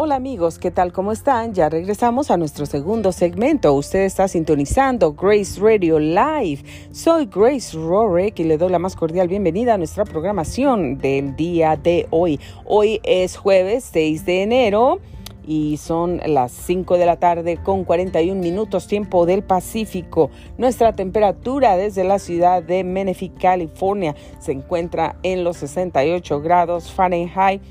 Hola amigos, ¿qué tal? ¿Cómo están? Ya regresamos a nuestro segundo segmento. Usted está sintonizando Grace Radio Live. Soy Grace Rorick y le doy la más cordial bienvenida a nuestra programación del día de hoy. Hoy es jueves 6 de enero y son las 5 de la tarde con 41 minutos tiempo del Pacífico. Nuestra temperatura desde la ciudad de Menifee, California, se encuentra en los 68 grados Fahrenheit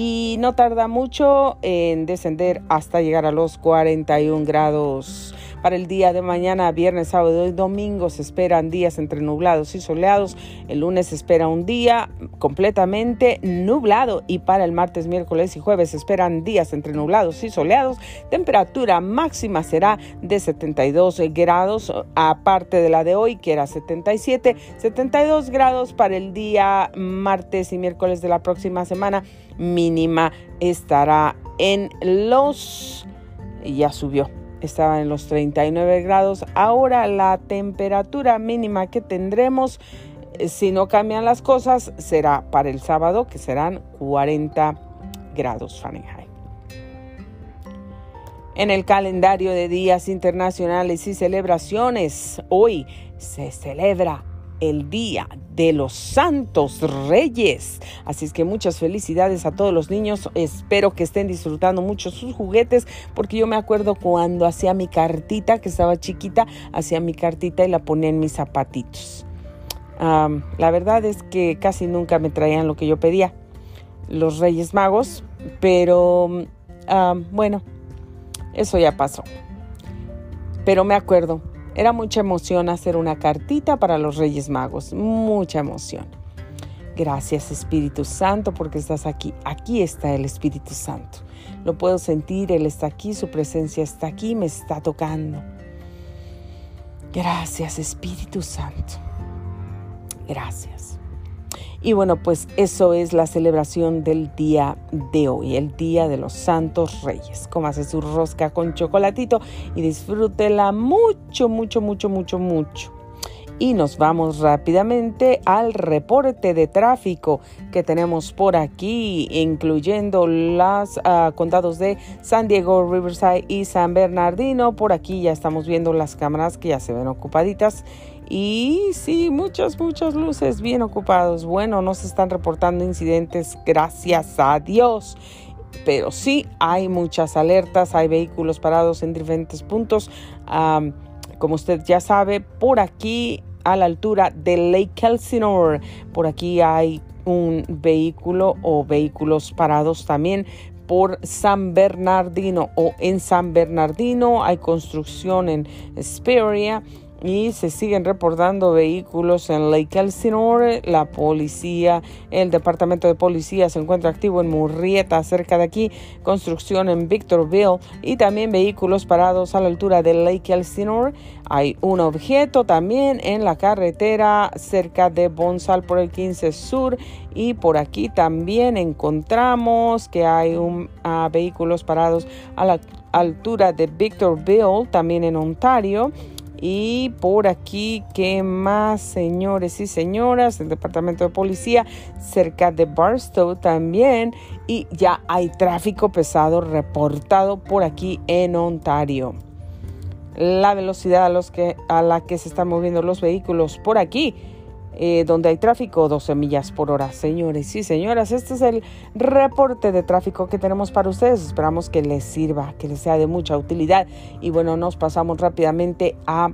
y no tarda mucho en descender hasta llegar a los 41 grados. Para el día de mañana, viernes, sábado y domingo se esperan días entre nublados y soleados. El lunes se espera un día completamente nublado y para el martes, miércoles y jueves se esperan días entre nublados y soleados. Temperatura máxima será de 72 grados, aparte de la de hoy que era 77, 72 grados para el día martes y miércoles de la próxima semana mínima estará en los, ya subió, estaba en los 39 grados. Ahora la temperatura mínima que tendremos, eh, si no cambian las cosas, será para el sábado, que serán 40 grados Fahrenheit. En el calendario de días internacionales y celebraciones, hoy se celebra el Día de los Santos Reyes. Así es que muchas felicidades a todos los niños. Espero que estén disfrutando mucho sus juguetes porque yo me acuerdo cuando hacía mi cartita, que estaba chiquita, hacía mi cartita y la ponía en mis zapatitos. la verdad es que casi nunca me traían lo que yo pedía, los Reyes Magos, pero bueno, eso ya pasó. Pero me acuerdo era mucha emoción hacer una cartita para los Reyes Magos, mucha emoción. Gracias Espíritu Santo porque estás aquí. Aquí está el Espíritu Santo. Lo puedo sentir, Él está aquí, su presencia está aquí, me está tocando. Gracias Espíritu Santo. Gracias. Y bueno, pues eso es la celebración del día de hoy, el Día de los Santos Reyes. Cómase su rosca con chocolatito y disfrútela mucho, mucho, mucho, mucho, mucho. Y nos vamos rápidamente al reporte de tráfico que tenemos por aquí, incluyendo los ah, condados de San Diego, Riverside y San Bernardino. Por aquí ya estamos viendo las cámaras que ya se ven ocupaditas y sí, muchas, muchas luces bien ocupados. Bueno, no se están reportando incidentes, gracias a Dios. Pero sí hay muchas alertas, hay vehículos parados en diferentes puntos. como usted ya sabe, por aquí a la altura de Lake Elsinore, por aquí hay un vehículo o vehículos parados también por San Bernardino o en San Bernardino hay construcción en Speria y se siguen reportando vehículos en Lake Elsinore. La policía, el departamento de policía se encuentra activo en Murrieta, cerca de aquí, construcción en Victorville y también vehículos parados a la altura de Lake Elsinore. Hay un objeto también en la carretera cerca de Bonsal por el 15 Sur y por aquí también encontramos que hay un, ah, vehículos parados a la altura de Victorville, también en Ontario. Y por aquí, ¿qué más, señores y señoras? El departamento de policía cerca de Barstow también. Y ya hay tráfico pesado reportado por aquí en Ontario. La velocidad a, los que, a la que se están moviendo los vehículos por aquí eh, donde hay tráfico, 12 millas por hora. Señores y señoras, este es el reporte de tráfico que tenemos para ustedes. Esperamos que les sirva, que les sea de mucha utilidad. Y bueno, nos pasamos rápidamente a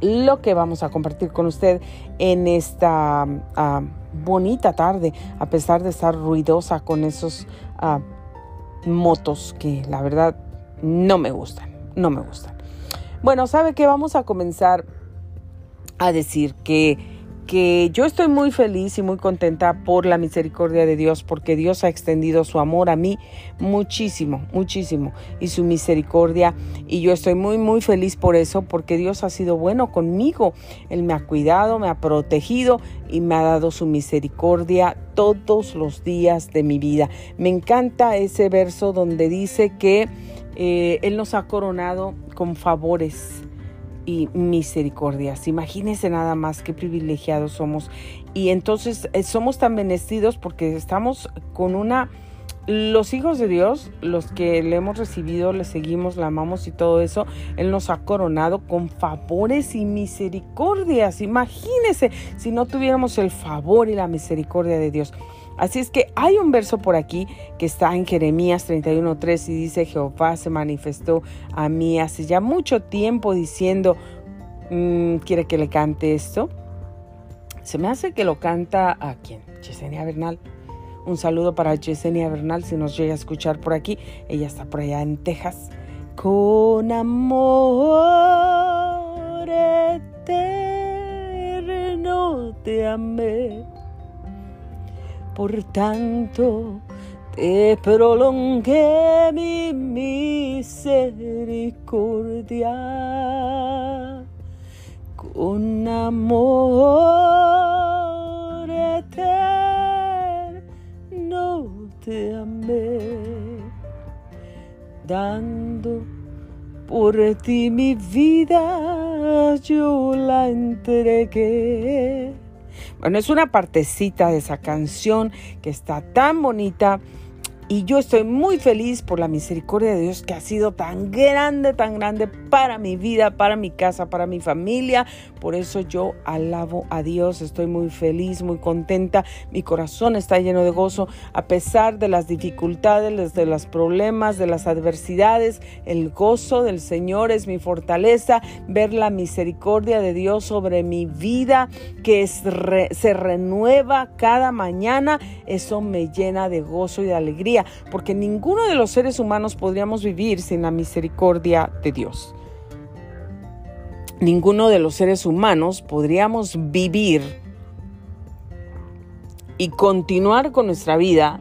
lo que vamos a compartir con usted en esta ah, bonita tarde, a pesar de estar ruidosa con esos ah, motos que la verdad no me gustan, no me gustan. Bueno, sabe que vamos a comenzar a decir que, que yo estoy muy feliz y muy contenta por la misericordia de Dios, porque Dios ha extendido su amor a mí muchísimo, muchísimo, y su misericordia. Y yo estoy muy, muy feliz por eso, porque Dios ha sido bueno conmigo. Él me ha cuidado, me ha protegido y me ha dado su misericordia todos los días de mi vida. Me encanta ese verso donde dice que eh, Él nos ha coronado con favores y misericordias. Imagínense nada más qué privilegiados somos. Y entonces eh, somos tan bendecidos porque estamos con una los hijos de Dios, los que le hemos recibido, le seguimos, la amamos y todo eso, Él nos ha coronado con favores y misericordias. Imagínense si no tuviéramos el favor y la misericordia de Dios. Así es que hay un verso por aquí que está en Jeremías 31.3 y dice, Jehová se manifestó a mí hace ya mucho tiempo diciendo, mm, ¿quiere que le cante esto? Se me hace que lo canta a quién? Yesenia Bernal. Un saludo para Yesenia Bernal si nos llega a escuchar por aquí. Ella está por allá en Texas. Con amor eterno te amé. Por tanto, te prolongué mi misericordia con amor eterno te amé, dando por ti mi vida, yo la entregué. Bueno, es una partecita de esa canción que está tan bonita y yo estoy muy feliz por la misericordia de Dios que ha sido tan grande, tan grande para mi vida, para mi casa, para mi familia. Por eso yo alabo a Dios, estoy muy feliz, muy contenta. Mi corazón está lleno de gozo a pesar de las dificultades, de los problemas, de las adversidades. El gozo del Señor es mi fortaleza. Ver la misericordia de Dios sobre mi vida que se renueva cada mañana, eso me llena de gozo y de alegría porque ninguno de los seres humanos podríamos vivir sin la misericordia de Dios. Ninguno de los seres humanos podríamos vivir y continuar con nuestra vida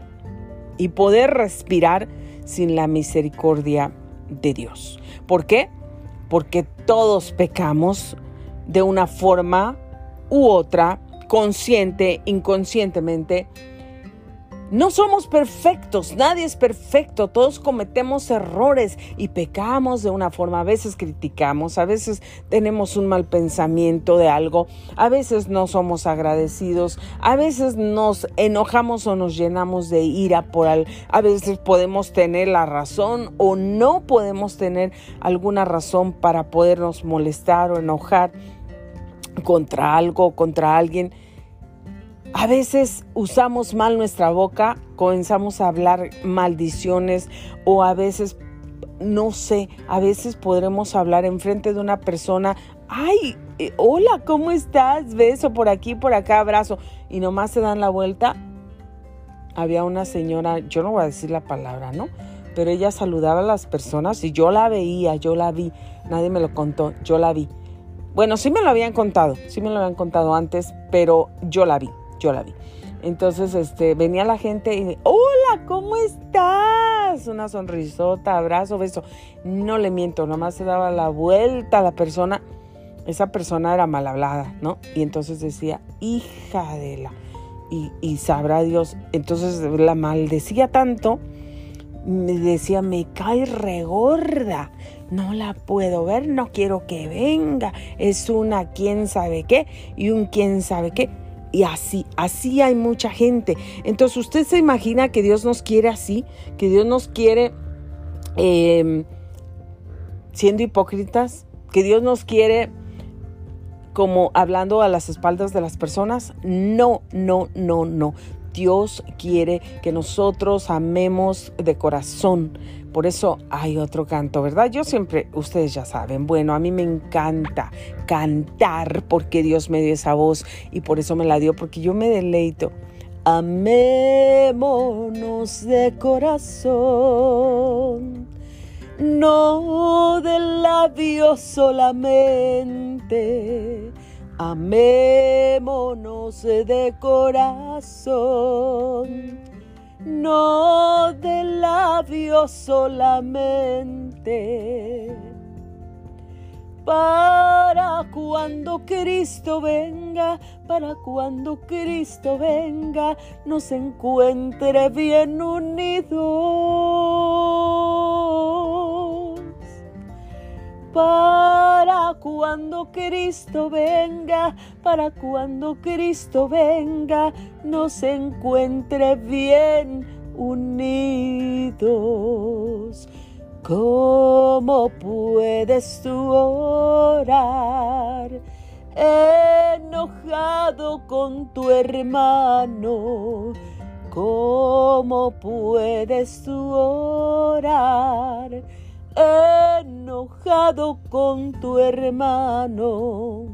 y poder respirar sin la misericordia de Dios. ¿Por qué? Porque todos pecamos de una forma u otra, consciente, inconscientemente, no somos perfectos, nadie es perfecto, todos cometemos errores y pecamos de una forma, a veces criticamos, a veces tenemos un mal pensamiento de algo, a veces no somos agradecidos, a veces nos enojamos o nos llenamos de ira por algo, a veces podemos tener la razón o no podemos tener alguna razón para podernos molestar o enojar contra algo, contra alguien. A veces usamos mal nuestra boca, comenzamos a hablar maldiciones o a veces, no sé, a veces podremos hablar enfrente de una persona, ay, eh, hola, ¿cómo estás? Beso por aquí, por acá, abrazo. Y nomás se dan la vuelta. Había una señora, yo no voy a decir la palabra, ¿no? Pero ella saludaba a las personas y yo la veía, yo la vi. Nadie me lo contó, yo la vi. Bueno, sí me lo habían contado, sí me lo habían contado antes, pero yo la vi yo la vi. Entonces, este, venía la gente y, hola, ¿cómo estás? Una sonrisota, abrazo, beso. No le miento, nomás se daba la vuelta a la persona. Esa persona era mal hablada, ¿no? Y entonces decía, hija de la... Y, y sabrá Dios. Entonces la maldecía tanto, me decía, me cae regorda. No la puedo ver, no quiero que venga. Es una quién sabe qué y un quién sabe qué. Y así, así hay mucha gente. Entonces usted se imagina que Dios nos quiere así, que Dios nos quiere em, siendo hipócritas, que Dios nos quiere como hablando a las espaldas de las personas. No, no, no, no. Dios quiere que nosotros amemos de corazón. Por eso hay otro canto, ¿verdad? Yo siempre, ustedes ya saben, bueno, a mí me encanta cantar porque Dios me dio esa voz y por eso me la dio, porque yo me deleito. Amémonos de corazón, no de labios solamente Amémonos de corazón, no de labios solamente. Para cuando Cristo venga, para cuando Cristo venga, nos encuentre bien unidos. Para cuando Cristo venga, para cuando Cristo venga, nos encuentre bien unidos. ¿Cómo puedes tú orar enojado con tu hermano? ¿Cómo puedes tú orar enojado con tu hermano?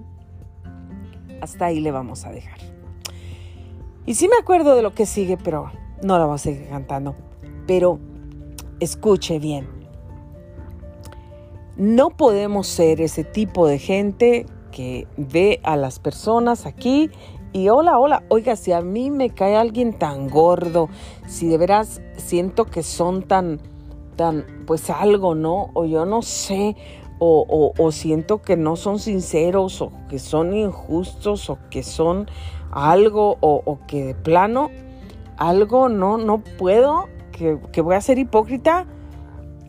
Hasta ahí le vamos a dejar. Y sí me acuerdo de lo que sigue, pero no la voy a seguir cantando. Pero escuche bien. No podemos ser ese tipo de gente que ve a las personas aquí y hola, hola, oiga, si a mí me cae alguien tan gordo, si de veras siento que son tan, pues algo, ¿no? O yo no sé, o, siento que no son sinceros, o que son injustos, o que son algo, o, que de plano algo no, no puedo, que voy a ser hipócrita,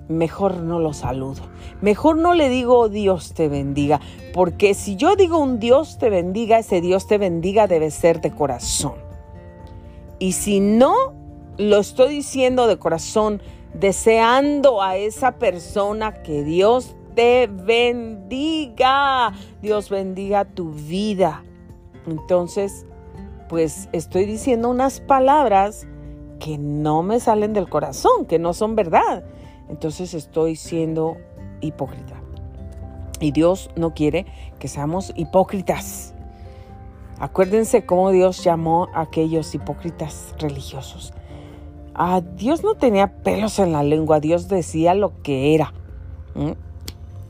mejor no lo saludo. Mejor no le digo Dios te bendiga, porque si yo digo un Dios te bendiga, ese Dios te bendiga debe ser de corazón. Y si no lo estoy diciendo de corazón, deseando a esa persona que Dios te bendiga, Dios bendiga tu vida. Entonces, pues estoy diciendo unas palabras que no me salen del corazón, que no son verdad entonces estoy siendo hipócrita. Y Dios no quiere que seamos hipócritas. Acuérdense cómo Dios llamó a aquellos hipócritas religiosos. Ah, Dios no tenía pelos en la lengua, Dios decía lo que era.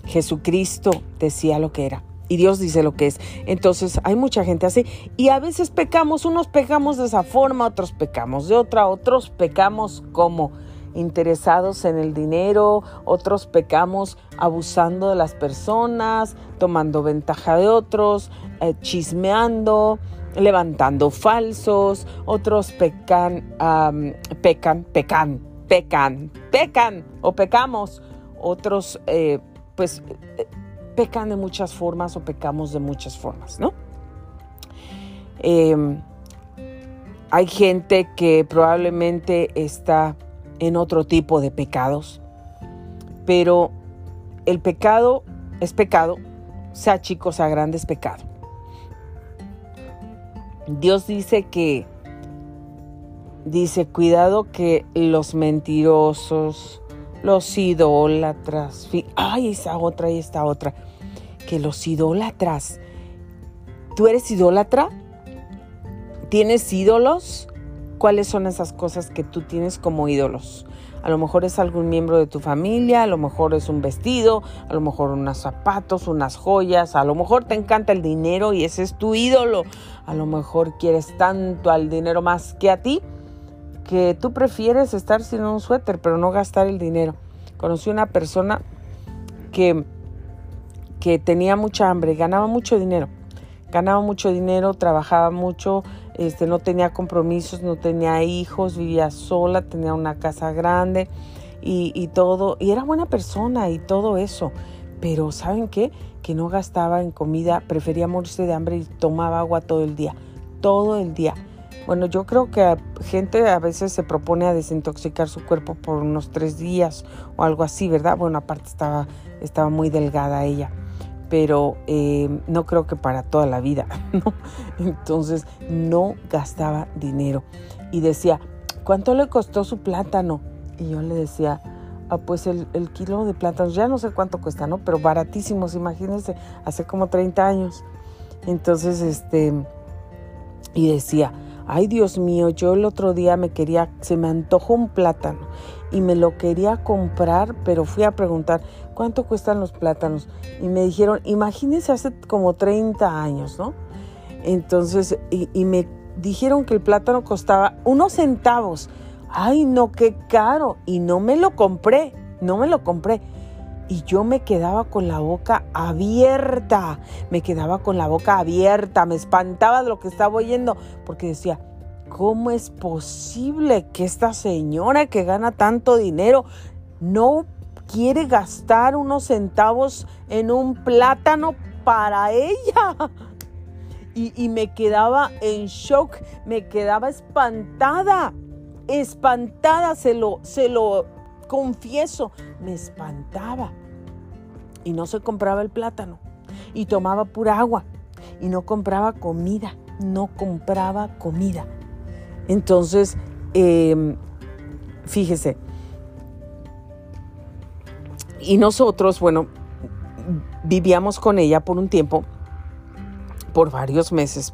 Jesucristo decía lo que era y Dios dice lo que es. Entonces hay mucha gente así y a veces pecamos, unos pecamos de esa forma, otros pecamos de otra, otros pecamos como interesados en el dinero, otros pecamos abusando de las personas, tomando ventaja de otros, eh, chismeando, levantando falsos, otros pecan, pecan, pecan, pecan, pecan o pecamos, otros eh, pues eh, pecan de muchas formas o pecamos de muchas formas, ¿no? Em, hay gente que probablemente está en otro tipo de pecados. Pero el pecado es pecado, sea chico, sea grande, es pecado. Dios dice que, dice, cuidado que los mentirosos, los idólatras, ay, esa otra y esta otra, que los idólatras, ¿tú eres idólatra? ¿Tienes ídolos? cuáles son esas cosas que tú tienes como ídolos. A lo mejor es algún miembro de tu familia, a lo mejor es un vestido, a lo mejor unos zapatos, unas joyas, a lo mejor te encanta el dinero y ese es tu ídolo. A lo mejor quieres tanto al dinero más que a ti que tú prefieres estar sin un suéter pero no gastar el dinero. Conocí una persona que, que tenía mucha hambre, ganaba mucho dinero. Ganaba mucho dinero, trabajaba mucho, este, no tenía compromisos, no tenía hijos, vivía sola, tenía una casa grande y, todo, y era buena persona y todo eso. Pero ¿saben qué? Que no gastaba en comida, prefería morirse de hambre y tomaba agua todo el día, todo el día. Bueno, yo creo que gente a veces se propone a desintoxicar su cuerpo por unos tres días o algo así, ¿verdad? Bueno, aparte estaba, estaba muy delgada ella pero eh, no creo que para toda la vida, ¿no? Entonces no gastaba dinero. Y decía, ¿cuánto le costó su plátano? Y yo le decía, ah, pues el, el, kilo de plátanos, ya no sé cuánto cuesta, ¿no? Pero baratísimos, imagínense, hace como 30 años. Entonces, este, y decía, ay Dios mío, yo el otro día me quería, se me antojó un plátano y me lo quería comprar, pero fui a preguntar, ¿cuánto cuestan los plátanos? Y me dijeron, imagínense hace como 30 años, ¿no? Entonces, y, me dijeron que el plátano costaba unos centavos. Ay, no, qué caro. Y no me lo compré, no me lo compré. Y yo me quedaba con la boca abierta, me quedaba con la boca abierta, me espantaba de lo que estaba oyendo, porque decía, ¿cómo es posible que esta señora que gana tanto dinero no quiere gastar unos centavos en un plátano para ella. Y, me quedaba en shock, me quedaba espantada. espantada, se lo, se lo confieso, me espantaba. Y no se compraba el plátano. Y tomaba pura agua. Y no compraba comida. No compraba comida. Entonces, em, fíjese. Y nosotros, bueno, vivíamos con ella por un tiempo, por varios meses.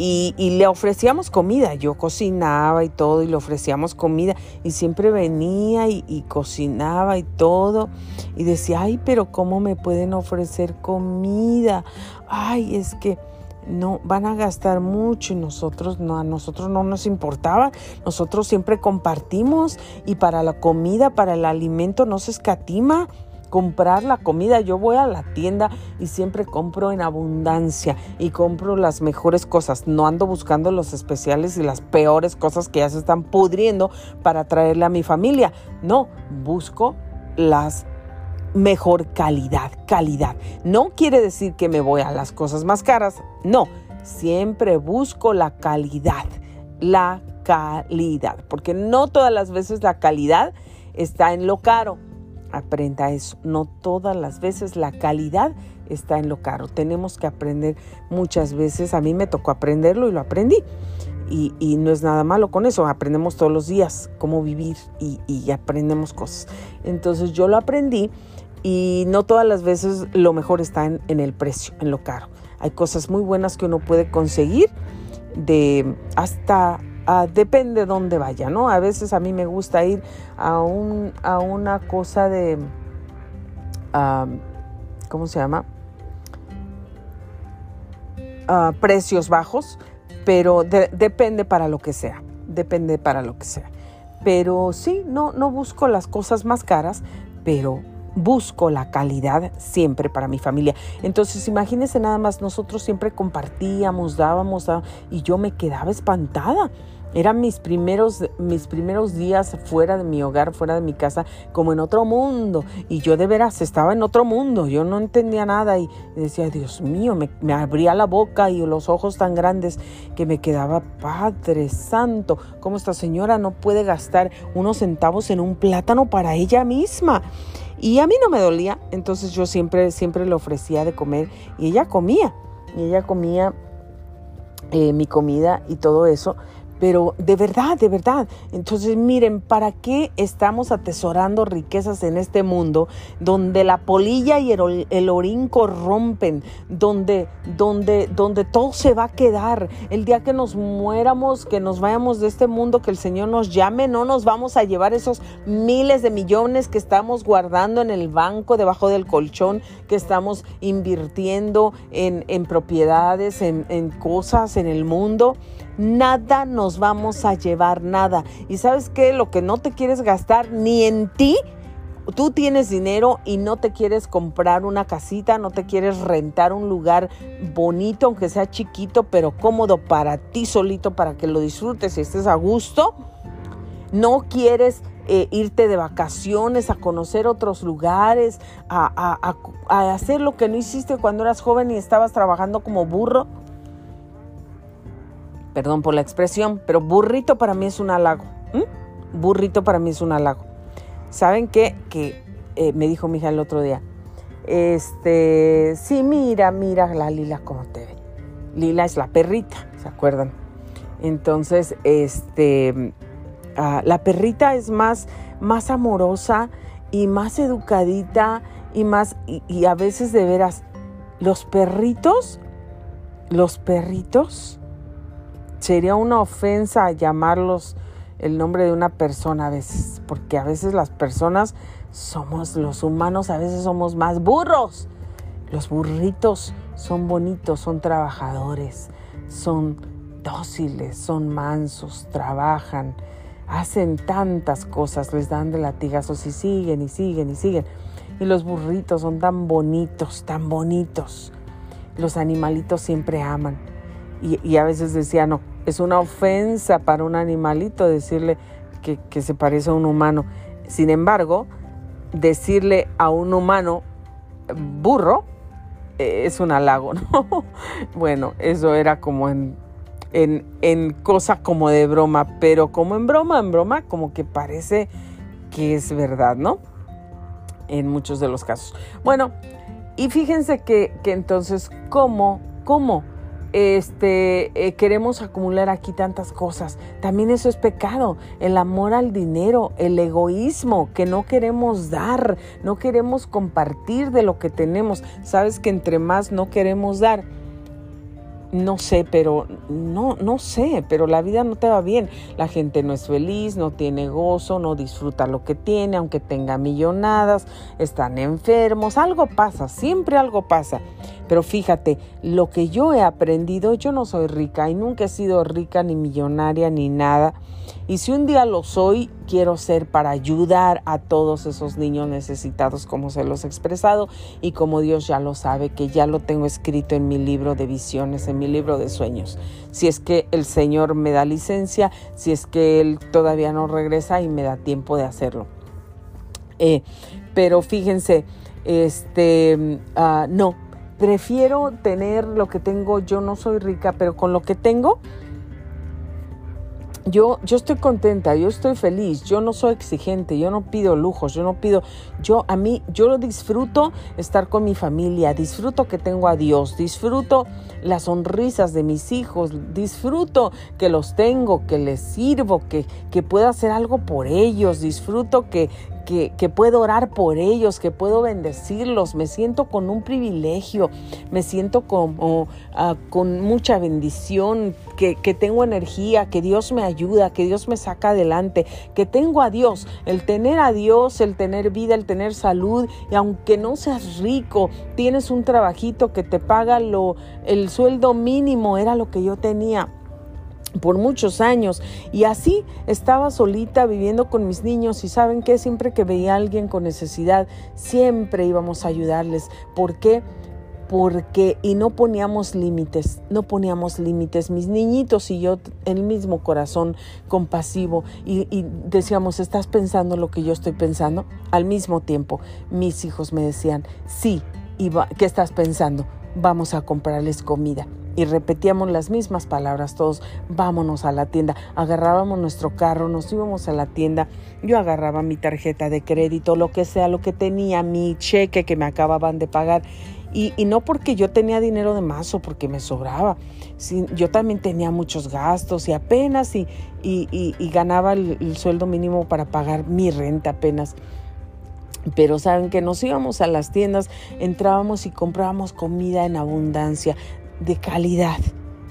Y, le ofrecíamos comida, yo cocinaba y todo, y le ofrecíamos comida, y siempre venía y, y, cocinaba y todo, y decía, ay, pero ¿cómo me pueden ofrecer comida? Ay, es que no van a gastar mucho y nosotros no, a nosotros no nos importaba, nosotros siempre compartimos y para la comida, para el alimento no se escatima comprar la comida. Yo voy a la tienda y siempre compro en abundancia y compro las mejores cosas. No ando buscando los especiales y las peores cosas que ya se están pudriendo para traerle a mi familia. No, busco las mejor calidad, calidad. No quiere decir que me voy a las cosas más caras, no, siempre busco la calidad, la calidad, porque no todas las veces la calidad está en lo caro. Aprenda eso, no todas las veces la calidad está en lo caro. Tenemos que aprender muchas veces, a mí me tocó aprenderlo y lo aprendí. Y, no es nada malo con eso, aprendemos todos los días cómo vivir y, y aprendemos cosas. Entonces yo lo aprendí y no todas las veces lo mejor está en, el precio, en lo caro. Hay cosas muy buenas que uno puede conseguir de hasta depende de dónde vaya, ¿no? A veces a mí me gusta ir a, un, a una cosa de, ¿cómo se llama? precios bajos, pero depende para lo que sea, depende para lo que sea. Pero sí, no, no busco las cosas más caras, pero busco la calidad siempre para mi familia. Entonces, imagínense nada más, nosotros siempre compartíamos, dábamos, y yo me quedaba espantada. Eran mis primeros, mis primeros días fuera de mi hogar, fuera de mi casa, como en otro mundo. Y yo de veras estaba en otro mundo. Yo no entendía nada y decía, Dios mío, me, abría la boca y los ojos tan grandes que me quedaba, Padre Santo, ¿cómo esta señora no puede gastar unos centavos en un plátano para ella misma? Y a mí no me dolía, entonces yo siempre, siempre le ofrecía de comer y ella comía, y ella comía eh, mi comida y todo eso pero de verdad, de verdad. Entonces, miren, ¿para qué estamos atesorando riquezas en este mundo donde la polilla y el, orín corrompen, donde, donde, donde todo se va a quedar? El día que nos muéramos, que nos vayamos de este mundo, que el Señor nos llame, no nos vamos a llevar esos miles de millones que estamos guardando en el banco, debajo del colchón, que estamos invirtiendo en, en propiedades, en, en cosas en el mundo nada nos vamos a llevar, nada. Y sabes qué, lo que no te quieres gastar ni en ti, tú tienes dinero y no te quieres comprar una casita, no te quieres rentar un lugar bonito, aunque sea chiquito, pero cómodo para ti solito, para que lo disfrutes y estés a gusto. No quieres eh, irte de vacaciones, a conocer otros lugares, a, a hacer lo que no hiciste cuando eras joven y estabas trabajando como burro perdón por la expresión, pero burrito para mí es un halago. Burrito para mí es un halago. ¿Saben qué? Que eh, me dijo mi hija el otro día. Este, sí, mira, mira la Lila como te ve. Lila es la perrita, ¿se acuerdan? Entonces, este, ah, la perrita es más, más amorosa y más educadita y más, y a veces de veras, los perritos, los perritos sería una ofensa llamarlos el nombre de una persona a veces, porque a veces las personas somos, los humanos a veces somos más burros. Los burritos son bonitos, son trabajadores, son dóciles, son mansos, trabajan, hacen tantas cosas, les dan de latigazos y siguen y siguen y siguen. Y los burritos son tan bonitos, tan bonitos. Los animalitos siempre aman. Y, a veces decía, no, es una ofensa para un animalito decirle que, se parece a un humano. Sin embargo, decirle a un humano burro eh, es un halago, ¿no? bueno, eso era como en en, en cosa como de broma, pero como en broma, en broma, como que parece que es verdad, ¿no? En muchos de los casos. Bueno, y fíjense que, que entonces, ¿cómo? ¿Cómo? Este, eh, queremos acumular aquí tantas cosas. También eso es pecado. El amor al dinero, el egoísmo, que no queremos dar, no queremos compartir de lo que tenemos. Sabes que entre más no queremos dar, no sé, pero no, no sé, pero la vida no te va bien. La gente no es feliz, no tiene gozo, no disfruta lo que tiene, aunque tenga millonadas, están enfermos, algo pasa, siempre algo pasa. Pero fíjate, lo que yo he aprendido, yo no soy rica y nunca he sido rica ni millonaria ni nada. Y si un día lo soy, quiero ser para ayudar a todos esos niños necesitados como se los he expresado y como Dios ya lo sabe, que ya lo tengo escrito en mi libro de visiones, en mi libro de sueños. Si es que el Señor me da licencia, si es que Él todavía no regresa y me da tiempo de hacerlo. Eh, pero fíjense, este, uh, no, prefiero tener lo que tengo, yo no soy rica, pero con lo que tengo, yo, yo estoy contenta, yo estoy feliz, yo no soy exigente, yo no pido lujos, yo no pido, yo a mí, yo lo disfruto estar con mi familia, disfruto que tengo a Dios, disfruto las sonrisas de mis hijos, disfruto que los tengo, que les sirvo, que, que puedo hacer algo por ellos, disfruto que, que, puedo orar por ellos, que puedo bendecirlos. Me siento con un privilegio, me siento como ah, con mucha bendición, que, que tengo energía, que Dios me ayuda, que Dios me saca adelante, que tengo a Dios. El tener a Dios, el tener vida, el tener salud, y aunque no seas rico, tienes un trabajito que te paga lo, el sueldo mínimo, era lo que yo tenía por muchos años y así estaba solita viviendo con mis niños y saben que siempre que veía a alguien con necesidad siempre íbamos a ayudarles. ¿Por qué? Porque y no poníamos límites, no poníamos límites. Mis niñitos y yo, el mismo corazón compasivo y, y decíamos, ¿estás pensando lo que yo estoy pensando? Al mismo tiempo, mis hijos me decían, sí, ¿qué estás pensando? Vamos a comprarles comida y repetíamos las mismas palabras todos, vámonos a la tienda, agarrábamos nuestro carro, nos íbamos a la tienda, yo agarraba mi tarjeta de crédito, lo que sea, lo que tenía, mi cheque que me acababan de pagar. Y, no porque yo tenía dinero de más o porque me sobraba, yo también tenía muchos gastos y apenas y, y, ganaba el sueldo mínimo para pagar mi renta apenas. Pero saben que nos íbamos a las tiendas, entrábamos y comprábamos comida en abundancia, de calidad,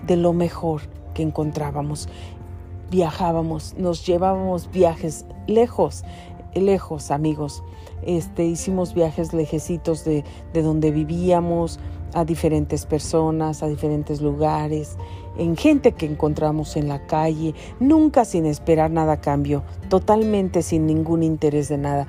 de lo mejor que encontrábamos. Viajábamos, nos llevábamos viajes lejos, lejos amigos. Este, hicimos viajes lejecitos de, de donde vivíamos, a diferentes personas, a diferentes lugares, en gente que encontramos en la calle, nunca sin esperar nada a cambio, totalmente sin ningún interés de nada.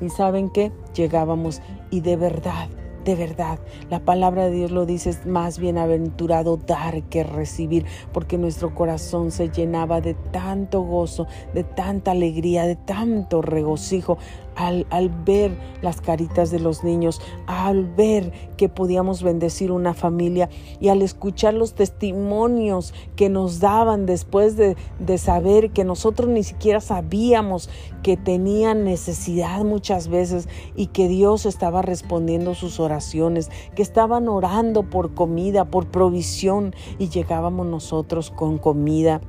Y saben qué, llegábamos y de verdad de verdad, la palabra de Dios lo dice, es más bienaventurado dar que recibir, porque nuestro corazón se llenaba de tanto gozo, de tanta alegría, de tanto regocijo al, ver las caritas de los niños, al ver que podíamos bendecir una familia y al escuchar los testimonios que nos daban después de, de saber que nosotros ni siquiera sabíamos que tenían necesidad muchas veces y que Dios estaba respondiendo sus oraciones, que estaban orando por comida, por provisión y llegábamos nosotros con comida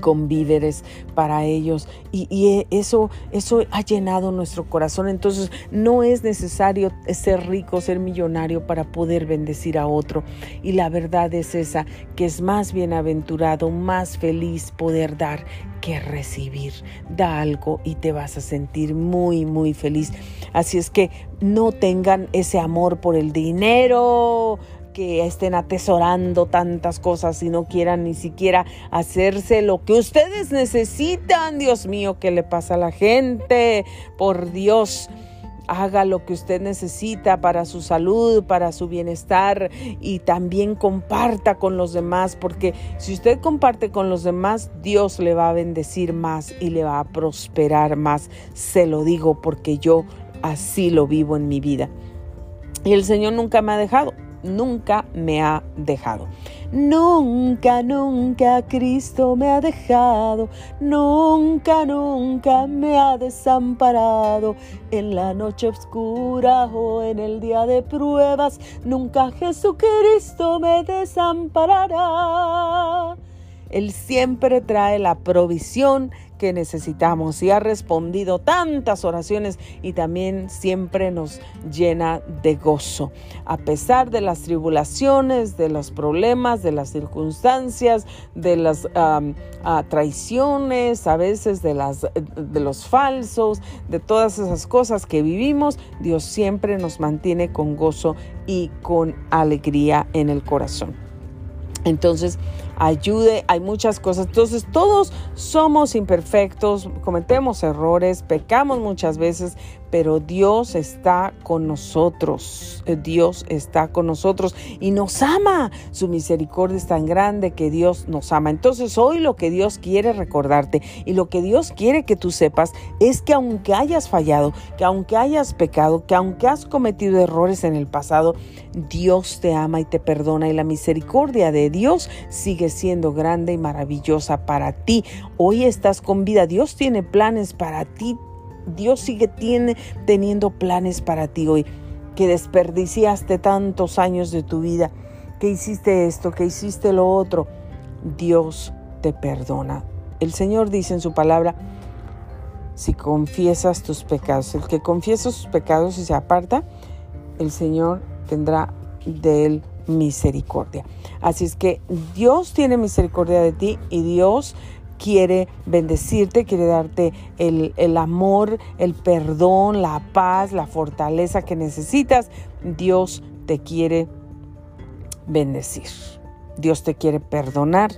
con víveres para ellos y, y, eso, eso ha llenado nuestro corazón. Entonces no es necesario ser rico, ser millonario para poder bendecir a otro. Y la verdad es esa, que es más bienaventurado, más feliz poder dar que recibir. Da algo y te vas a sentir muy, muy feliz. Así es que no tengan ese amor por el dinero que estén atesorando tantas cosas y no quieran ni siquiera hacerse lo que ustedes necesitan. Dios mío, ¿qué le pasa a la gente? Por Dios. Haga lo que usted necesita para su salud, para su bienestar y también comparta con los demás, porque si usted comparte con los demás, Dios le va a bendecir más y le va a prosperar más. Se lo digo porque yo así lo vivo en mi vida. Y el Señor nunca me ha dejado nunca me ha dejado. Nunca, nunca Cristo me ha dejado, nunca, nunca me ha desamparado. En la noche oscura o en el día de pruebas, nunca Jesucristo me desamparará. Él siempre trae la provisión que necesitamos y ha respondido tantas oraciones y también siempre nos llena de gozo. A pesar de las tribulaciones, de los problemas, de las circunstancias, de las traiciones, a veces de, las, de los falsos, de todas esas cosas que vivimos, Dios siempre nos mantiene con gozo y con alegría en el corazón. Entonces, ayude, hay muchas cosas. Entonces, todos somos imperfectos, cometemos errores, pecamos muchas veces, pero Dios está con nosotros. Eh, Dios está con nosotros y nos ama. Su misericordia es tan grande que Dios nos ama. Entonces, hoy lo que Dios quiere recordarte y lo que Dios quiere que tú sepas es que aunque hayas fallado, que aunque hayas pecado, que aunque has cometido errores en el pasado, Dios te ama y te perdona y la misericordia de Dios sigue siendo grande y maravillosa para ti. Hoy estás con vida. Dios tiene planes para ti. Dios sigue tiene, teniendo planes para ti hoy. Que desperdiciaste tantos años de tu vida. Que hiciste esto, que hiciste lo otro. Dios te perdona. El Señor dice en su palabra, si confiesas tus pecados, el que confiesa sus pecados y se aparta, el Señor tendrá de él misericordia. Así es que Dios tiene misericordia de ti y Dios quiere bendecirte, quiere darte el, el, amor, el perdón, la paz, la fortaleza que necesitas. Dios te quiere bendecir. Dios te quiere perdonar,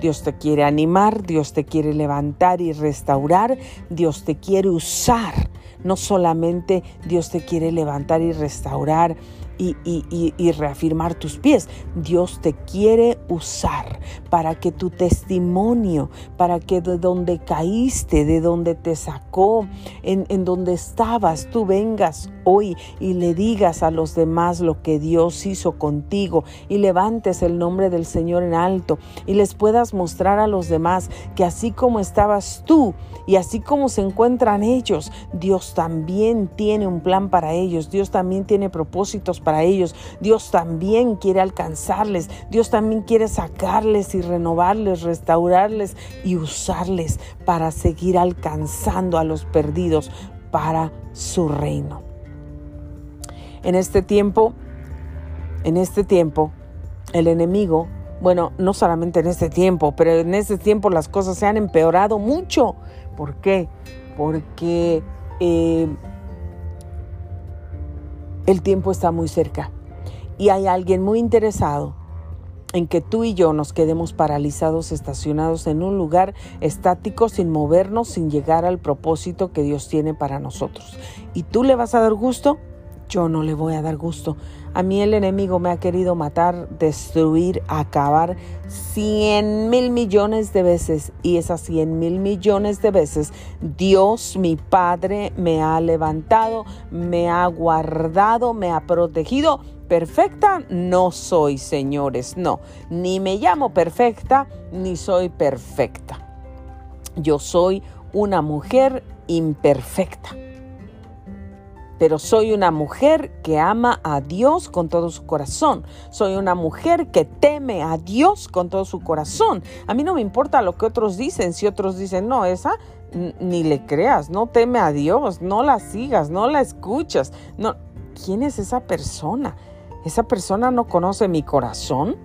Dios te quiere animar, Dios te quiere levantar y restaurar, Dios te quiere usar. No solamente Dios te quiere levantar y restaurar y, reafirmar tus pies. Dios te quiere usar para que tu testimonio, para que de donde caíste, de donde te sacó, en, en donde estabas, tú vengas hoy y le digas a los demás lo que Dios hizo contigo y levantes el nombre del Señor en alto y les puedas mostrar a los demás que así como estabas tú y así como se encuentran ellos, Dios también tiene un plan para ellos, Dios también tiene propósitos para ellos. Dios también quiere alcanzarles. Dios también quiere sacarles y renovarles, restaurarles y usarles para seguir alcanzando a los perdidos para su reino. En este tiempo, en este tiempo, el enemigo, bueno, no solamente en este tiempo, pero en este tiempo las cosas se han empeorado mucho. ¿Por qué? Porque eh, el tiempo está muy cerca y hay alguien muy interesado en que tú y yo nos quedemos paralizados, estacionados en un lugar estático, sin movernos, sin llegar al propósito que Dios tiene para nosotros. ¿Y tú le vas a dar gusto? Yo no le voy a dar gusto. A mí el enemigo me ha querido matar, destruir, acabar cien mil millones de veces. Y esas cien mil millones de veces Dios, mi Padre, me ha levantado, me ha guardado, me ha protegido. Perfecta no soy, señores, no. Ni me llamo perfecta, ni soy perfecta. Yo soy una mujer imperfecta pero soy una mujer que ama a Dios con todo su corazón. Soy una mujer que teme a Dios con todo su corazón. A mí no me importa lo que otros dicen. Si otros dicen, no, esa ni le creas, no teme a Dios, no la sigas, no la escuchas. No. ¿Quién es esa persona? ¿Esa persona no conoce mi corazón?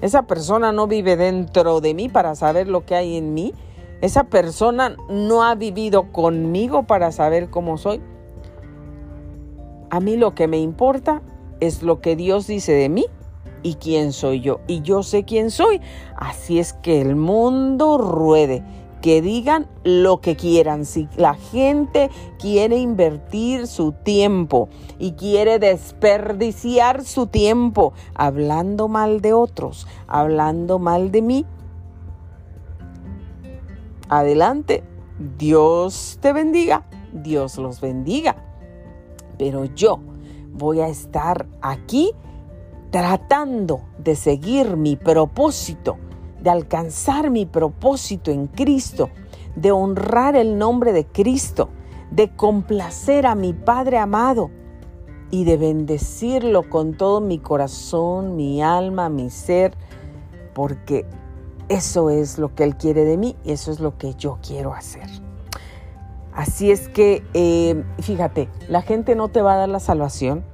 ¿Esa persona no vive dentro de mí para saber lo que hay en mí? ¿Esa persona no ha vivido conmigo para saber cómo soy? A mí lo que me importa es lo que Dios dice de mí y quién soy yo. Y yo sé quién soy. Así es que el mundo ruede. Que digan lo que quieran. Si la gente quiere invertir su tiempo y quiere desperdiciar su tiempo hablando mal de otros, hablando mal de mí, adelante. Dios te bendiga. Dios los bendiga pero yo voy a estar aquí tratando de seguir mi propósito, de alcanzar mi propósito en Cristo, de honrar el nombre de Cristo, de complacer a mi Padre amado y de bendecirlo con todo mi corazón, mi alma, mi ser, porque eso es lo que Él quiere de mí y eso es lo que yo quiero hacer. Así es que, eh, fíjate, la gente no te va a dar la salvación,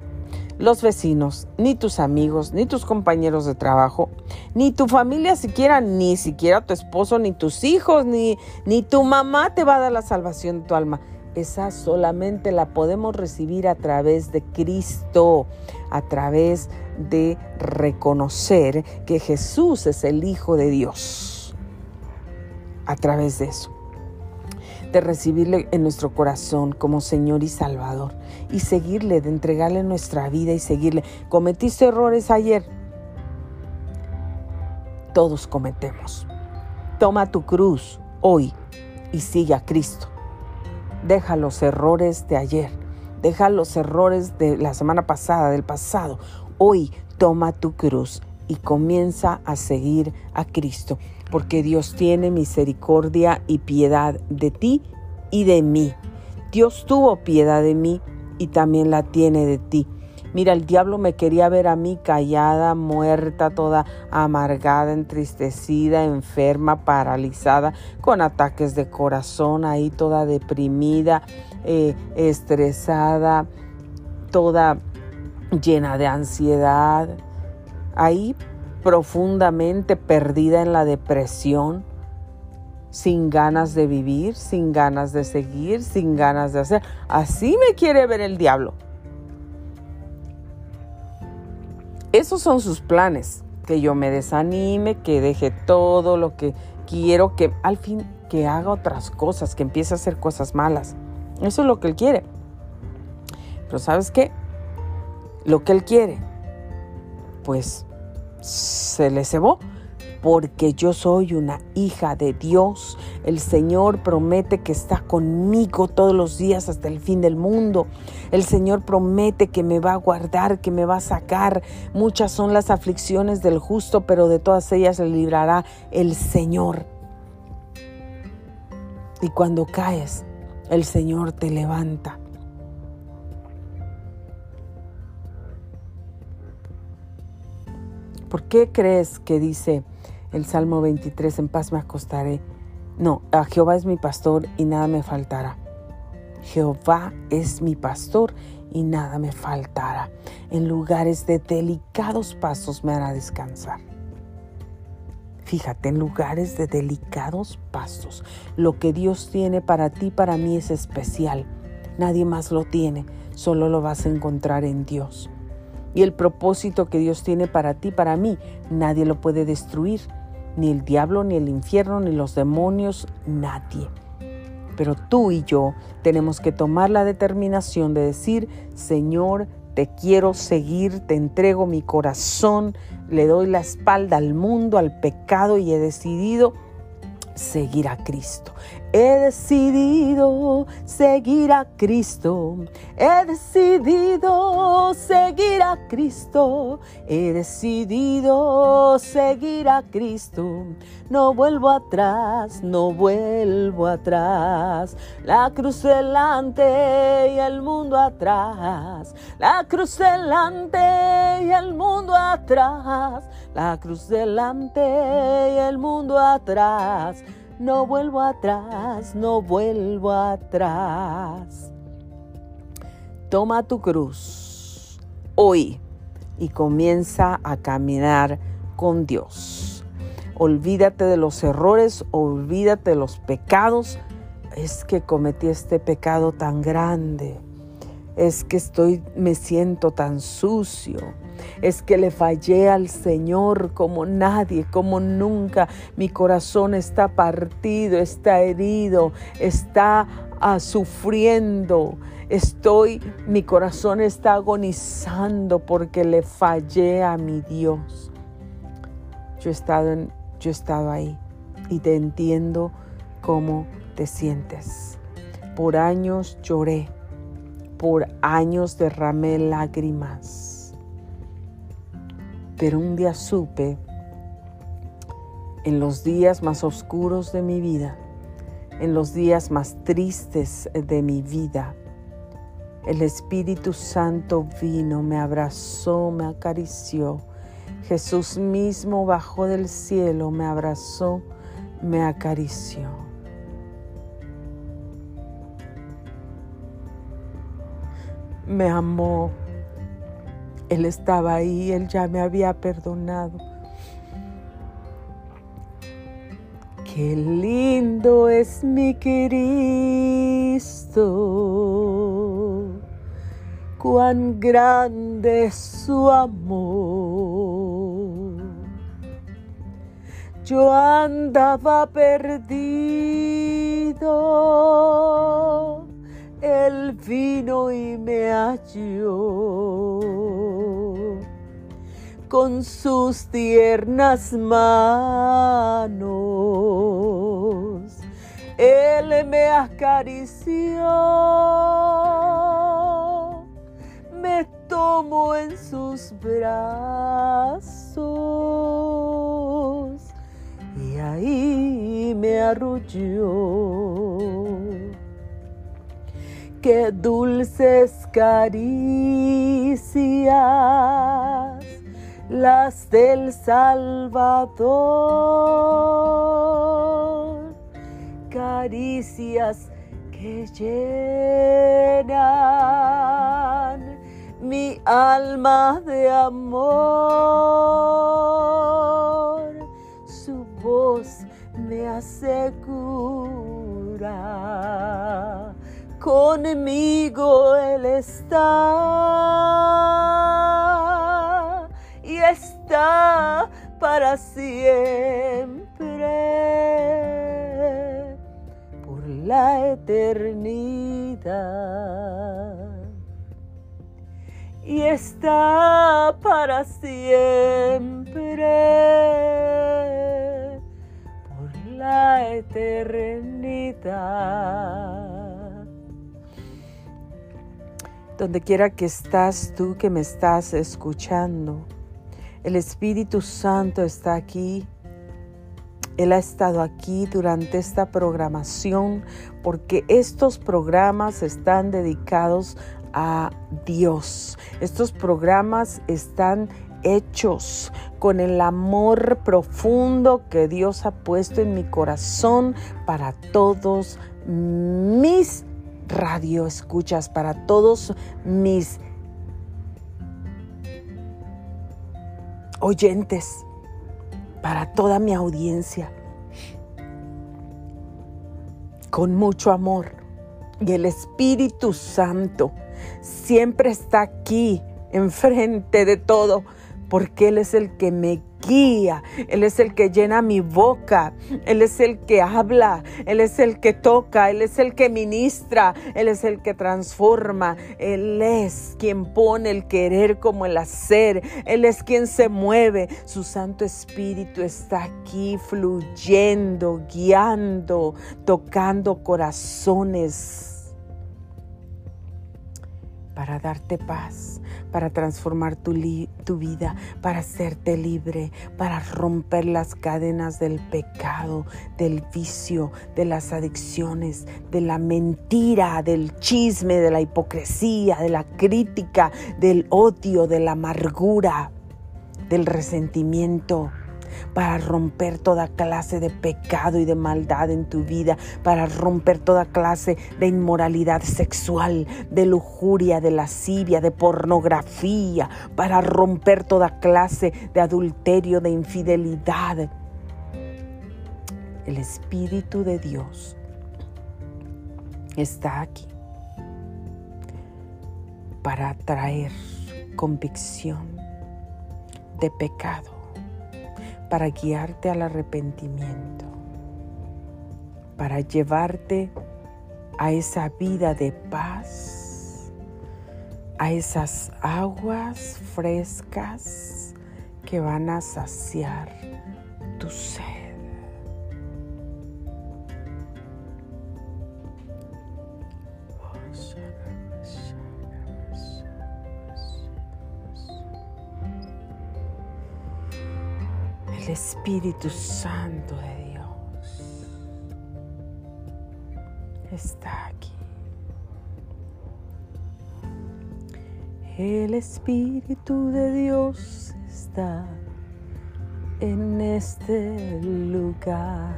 los vecinos, ni tus amigos, ni tus compañeros de trabajo, ni tu familia siquiera, ni siquiera tu esposo, ni tus hijos, ni, ni tu mamá te va a dar la salvación de tu alma. Esa solamente la podemos recibir a través de Cristo, a través de reconocer que Jesús es el Hijo de Dios. A través de eso de recibirle en nuestro corazón como Señor y Salvador y seguirle, de entregarle nuestra vida y seguirle. ¿Cometiste errores ayer? Todos cometemos. Toma tu cruz hoy y sigue a Cristo. Deja los errores de ayer. Deja los errores de la semana pasada, del pasado. Hoy toma tu cruz y comienza a seguir a Cristo, porque Dios tiene misericordia y piedad de ti y de mí. Dios tuvo piedad de mí y también la tiene de ti. Mira, el diablo me quería ver a mí callada, muerta, toda amargada, entristecida, enferma, paralizada, con ataques de corazón, ahí toda deprimida, eh, estresada, toda llena de ansiedad, ahí profundamente perdida en la depresión, sin ganas de vivir, sin ganas de seguir, sin ganas de hacer. Así me quiere ver el diablo. Esos son sus planes, que yo me desanime, que deje todo lo que quiero, que al fin que haga otras cosas, que empiece a hacer cosas malas. Eso es lo que él quiere. Pero ¿sabes qué? Lo que él quiere, pues se le cebó porque yo soy una hija de Dios. El Señor promete que está conmigo todos los días hasta el fin del mundo. El Señor promete que me va a guardar, que me va a sacar. Muchas son las aflicciones del justo, pero de todas ellas le librará el Señor. Y cuando caes, el Señor te levanta. ¿Por qué crees que dice el Salmo 23, en paz me acostaré? No, a Jehová es mi pastor y nada me faltará. Jehová es mi pastor y nada me faltará. En lugares de delicados pasos me hará descansar. Fíjate, en lugares de delicados pasos. Lo que Dios tiene para ti, para mí es especial. Nadie más lo tiene, solo lo vas a encontrar en Dios. Y el propósito que Dios tiene para ti, para mí, nadie lo puede destruir. Ni el diablo, ni el infierno, ni los demonios, nadie. Pero tú y yo tenemos que tomar la determinación de decir, Señor, te quiero seguir, te entrego mi corazón, le doy la espalda al mundo, al pecado y he decidido seguir a Cristo. He decidido seguir a Cristo. He decidido seguir a Cristo. He decidido seguir a Cristo. No vuelvo atrás, no vuelvo atrás. La cruz delante y el mundo atrás. La cruz delante y el mundo atrás. La cruz delante y el mundo atrás. No vuelvo atrás, no vuelvo atrás. Toma tu cruz hoy y comienza a caminar con Dios. Olvídate de los errores, olvídate de los pecados. Es que cometí este pecado tan grande. Es que estoy me siento tan sucio es que le fallé al Señor como nadie, como nunca. Mi corazón está partido, está herido, está ah, sufriendo. Estoy, mi corazón está agonizando porque le fallé a mi Dios. Yo he estado, yo he estado ahí y te entiendo cómo te sientes. Por años lloré, por años derramé lágrimas Pero un día supe, en los días más oscuros de mi vida, en los días más tristes de mi vida, el Espíritu Santo vino, me abrazó, me acarició. Jesús mismo bajó del cielo, me abrazó, me acarició. Me amó. Él estaba ahí, Él ya me había perdonado. Qué lindo es mi Cristo, cuán grande es su amor. Yo andaba perdido, Él vino y me halló con sus tiernas manos. Él me acarició, me tomó en sus brazos y ahí me arrulló. Qué dulces caricias las del Salvador, caricias que llenan mi alma de amor. Su voz me asegura, conmigo Él está y está para siempre por la eternidad. Y está para siempre por la eternidad. Donde quiera que estás tú que me estás escuchando, el Espíritu Santo está aquí. Él ha estado aquí durante esta programación porque estos programas están dedicados a Dios. Estos programas están hechos con el amor profundo que Dios ha puesto en mi corazón para todos mis radioescuchas, para todos mis oyentes, para toda mi audiencia, con mucho amor. Y el Espíritu Santo siempre está aquí, enfrente de todo, porque Él es el que me guía, Él es el que llena mi boca, Él es el que habla, Él es el que toca, Él es el que ministra, Él es el que transforma, Él es quien pone el querer como el hacer, Él es quien se mueve, su Santo Espíritu está aquí fluyendo, guiando, tocando corazones para darte paz, para transformar tu, tu, vida, para hacerte libre, para romper las cadenas del pecado, del vicio, de las adicciones, de la mentira, del chisme, de la hipocresía, de la crítica, del odio, de la amargura, del resentimiento para romper toda clase de pecado y de maldad en tu vida, para romper toda clase de inmoralidad sexual, de lujuria, de lascivia, de pornografía, para romper toda clase de adulterio, de infidelidad. El Espíritu de Dios está aquí para traer convicción de pecado para guiarte al arrepentimiento, para llevarte a esa vida de paz, a esas aguas frescas que van a saciar tu sed. Espíritu Santo de Dios está aquí. El Espíritu de Dios está en este lugar.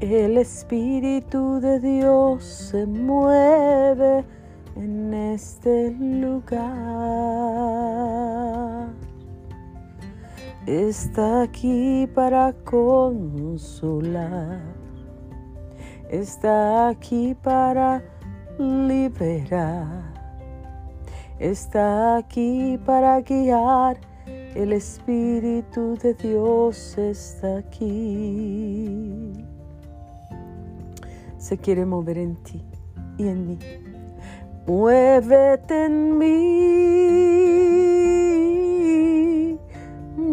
El Espíritu de Dios se mueve en este lugar. Está aquí para consolar. Está aquí para liberar. Está aquí para guiar. El Espíritu de Dios está aquí. Se quiere mover en ti y en mí. Muévete en mí.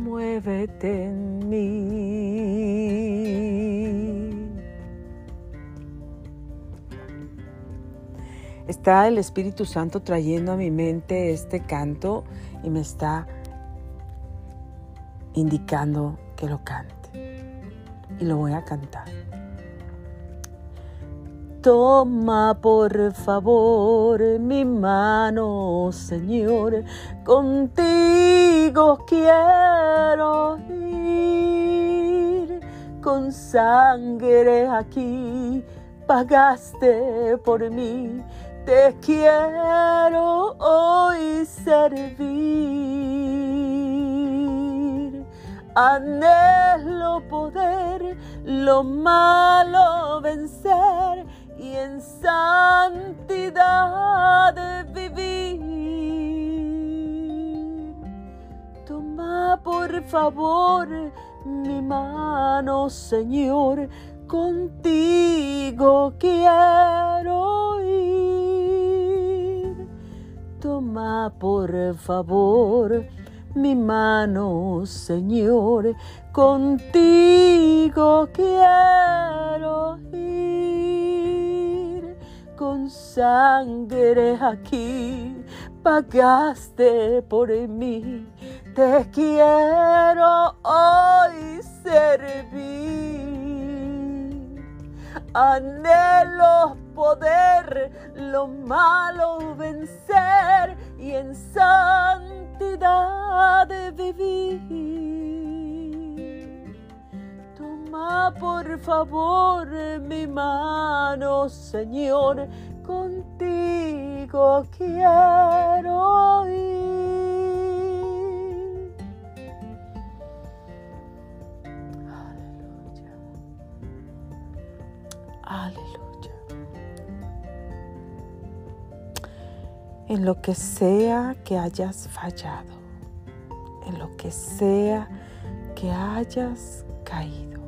muévete en mí. Está el Espíritu Santo trayendo a mi mente este canto y me está indicando que lo cante. Y lo voy a cantar. Toma por favor mi mano, Señor, contigo quiero ir. Con sangre aquí pagaste por mí, te quiero hoy servir. Anhelo poder lo malo vencer y en santidad vivir. Toma por favor mi mano, Señor, contigo quiero ir. Toma por favor mi mano, Señor, contigo quiero sangre aquí pagaste por mí, te quiero hoy servir. Anhelo poder lo malo vencer y en santidad vivir. Toma por favor mi mano, Señor, contigo quiero ir. Aleluya. Aleluya. en lo que sea que hayas fallado, en lo que sea que hayas caído.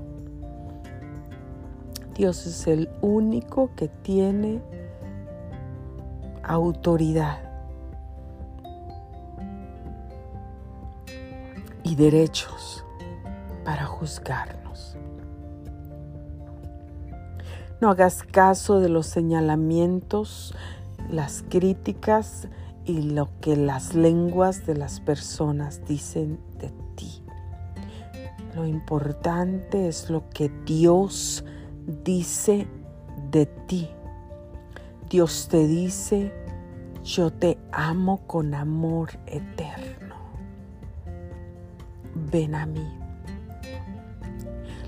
Dios es el único que tiene autoridad y derechos para juzgarnos. No hagas caso de los señalamientos las críticas y lo que las lenguas de las personas dicen de ti. Lo importante es lo que Dios dice de ti. Dios te dice, yo te amo con amor eterno. Ven a mí.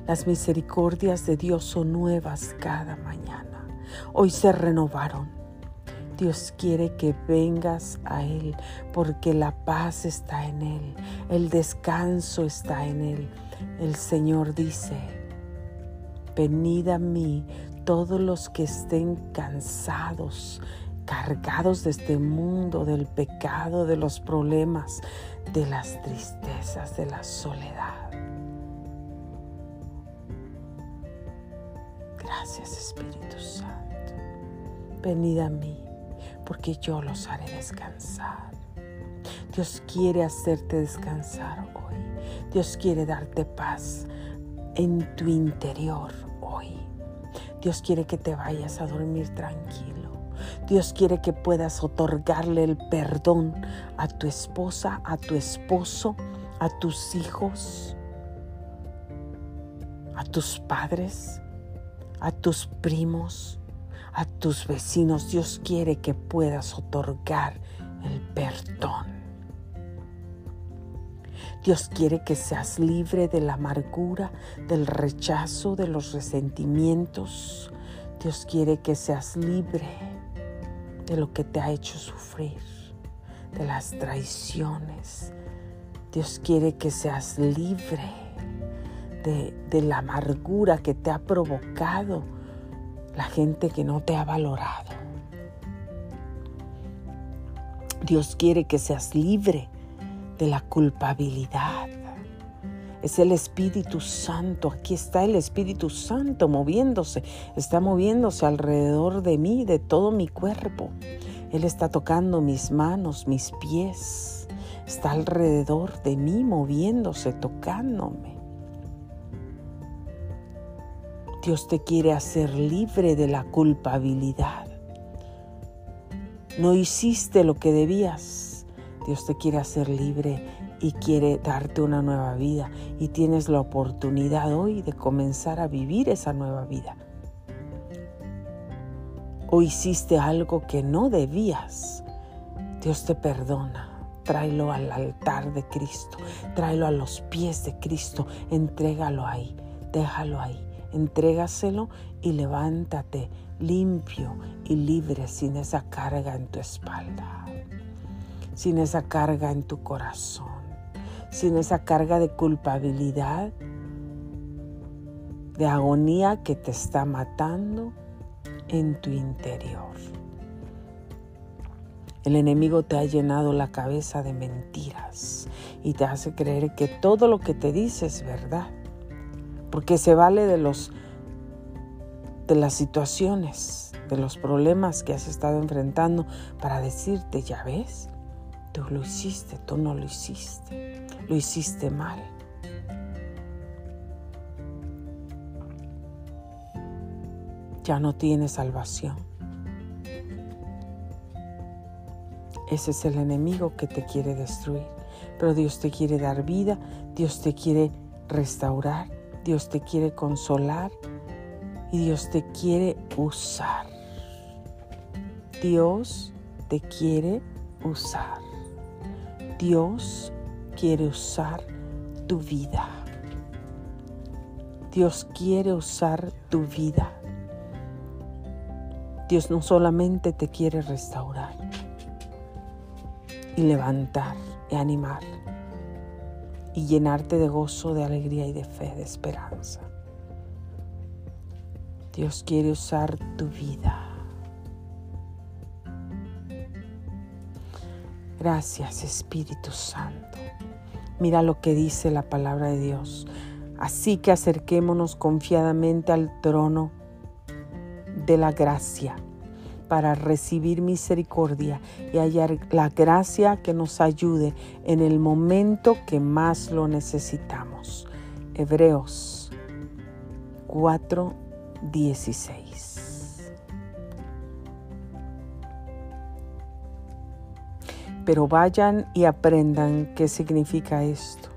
Las misericordias de Dios son nuevas cada mañana. Hoy se renovaron. Dios quiere que vengas a Él porque la paz está en Él, el descanso está en Él. El Señor dice, venid a mí todos los que estén cansados, cargados de este mundo, del pecado, de los problemas, de las tristezas, de la soledad. Gracias Espíritu Santo. Venid a mí, porque yo los haré descansar. Dios quiere hacerte descansar hoy. Dios quiere darte paz en tu interior hoy. Dios quiere que te vayas a dormir tranquilo. Dios quiere que puedas otorgarle el perdón a tu esposa, a tu esposo, a tus hijos, a tus padres, a tus primos, a tus vecinos. Dios quiere que puedas otorgar el perdón. Dios quiere que seas libre de la amargura, del rechazo, de los resentimientos. Dios quiere que seas libre de lo que te ha hecho sufrir, de las traiciones. Dios quiere que seas libre de, la amargura que te ha provocado la gente que no te ha valorado. Dios quiere que seas libre de la culpabilidad. Es el Espíritu Santo. Aquí está el Espíritu Santo moviéndose. Está moviéndose alrededor de mí, de todo mi cuerpo. Él está tocando mis manos, mis pies. Está alrededor de mí moviéndose, tocándome. Dios te quiere hacer libre de la culpabilidad. No hiciste lo que debías Dios te quiere hacer libre y quiere darte una nueva vida y tienes la oportunidad hoy de comenzar a vivir esa nueva vida. O hiciste algo que no debías. Dios te perdona. Tráelo al altar de Cristo. Tráelo a los pies de Cristo. Entrégalo ahí. Déjalo ahí. Entrégaselo y levántate limpio y libre sin esa carga en tu espalda sin esa carga en tu corazón, sin esa carga de culpabilidad, de agonía que te está matando en tu interior. El enemigo te ha llenado la cabeza de mentiras y te hace creer que todo lo que te dice es verdad, porque se vale de los de las situaciones, de los problemas que has estado enfrentando para decirte, ya ves, Tú lo hiciste, tú no lo hiciste. Lo hiciste mal. Ya no tienes salvación. Ese es el enemigo que te quiere destruir. Pero Dios te quiere dar vida, Dios te quiere restaurar, Dios te quiere consolar y Dios te quiere usar. Dios te quiere usar. Dios quiere usar tu vida. Dios quiere usar tu vida. Dios no solamente te quiere restaurar y levantar y animar y llenarte de gozo, de alegría y de fe, de esperanza. Dios quiere usar tu vida. Gracias Espíritu Santo. Mira lo que dice la palabra de Dios. Así que acerquémonos confiadamente al trono de la gracia para recibir misericordia y hallar la gracia que nos ayude en el momento que más lo necesitamos. Hebreos 4:16 pero vayan y aprendan qué significa esto.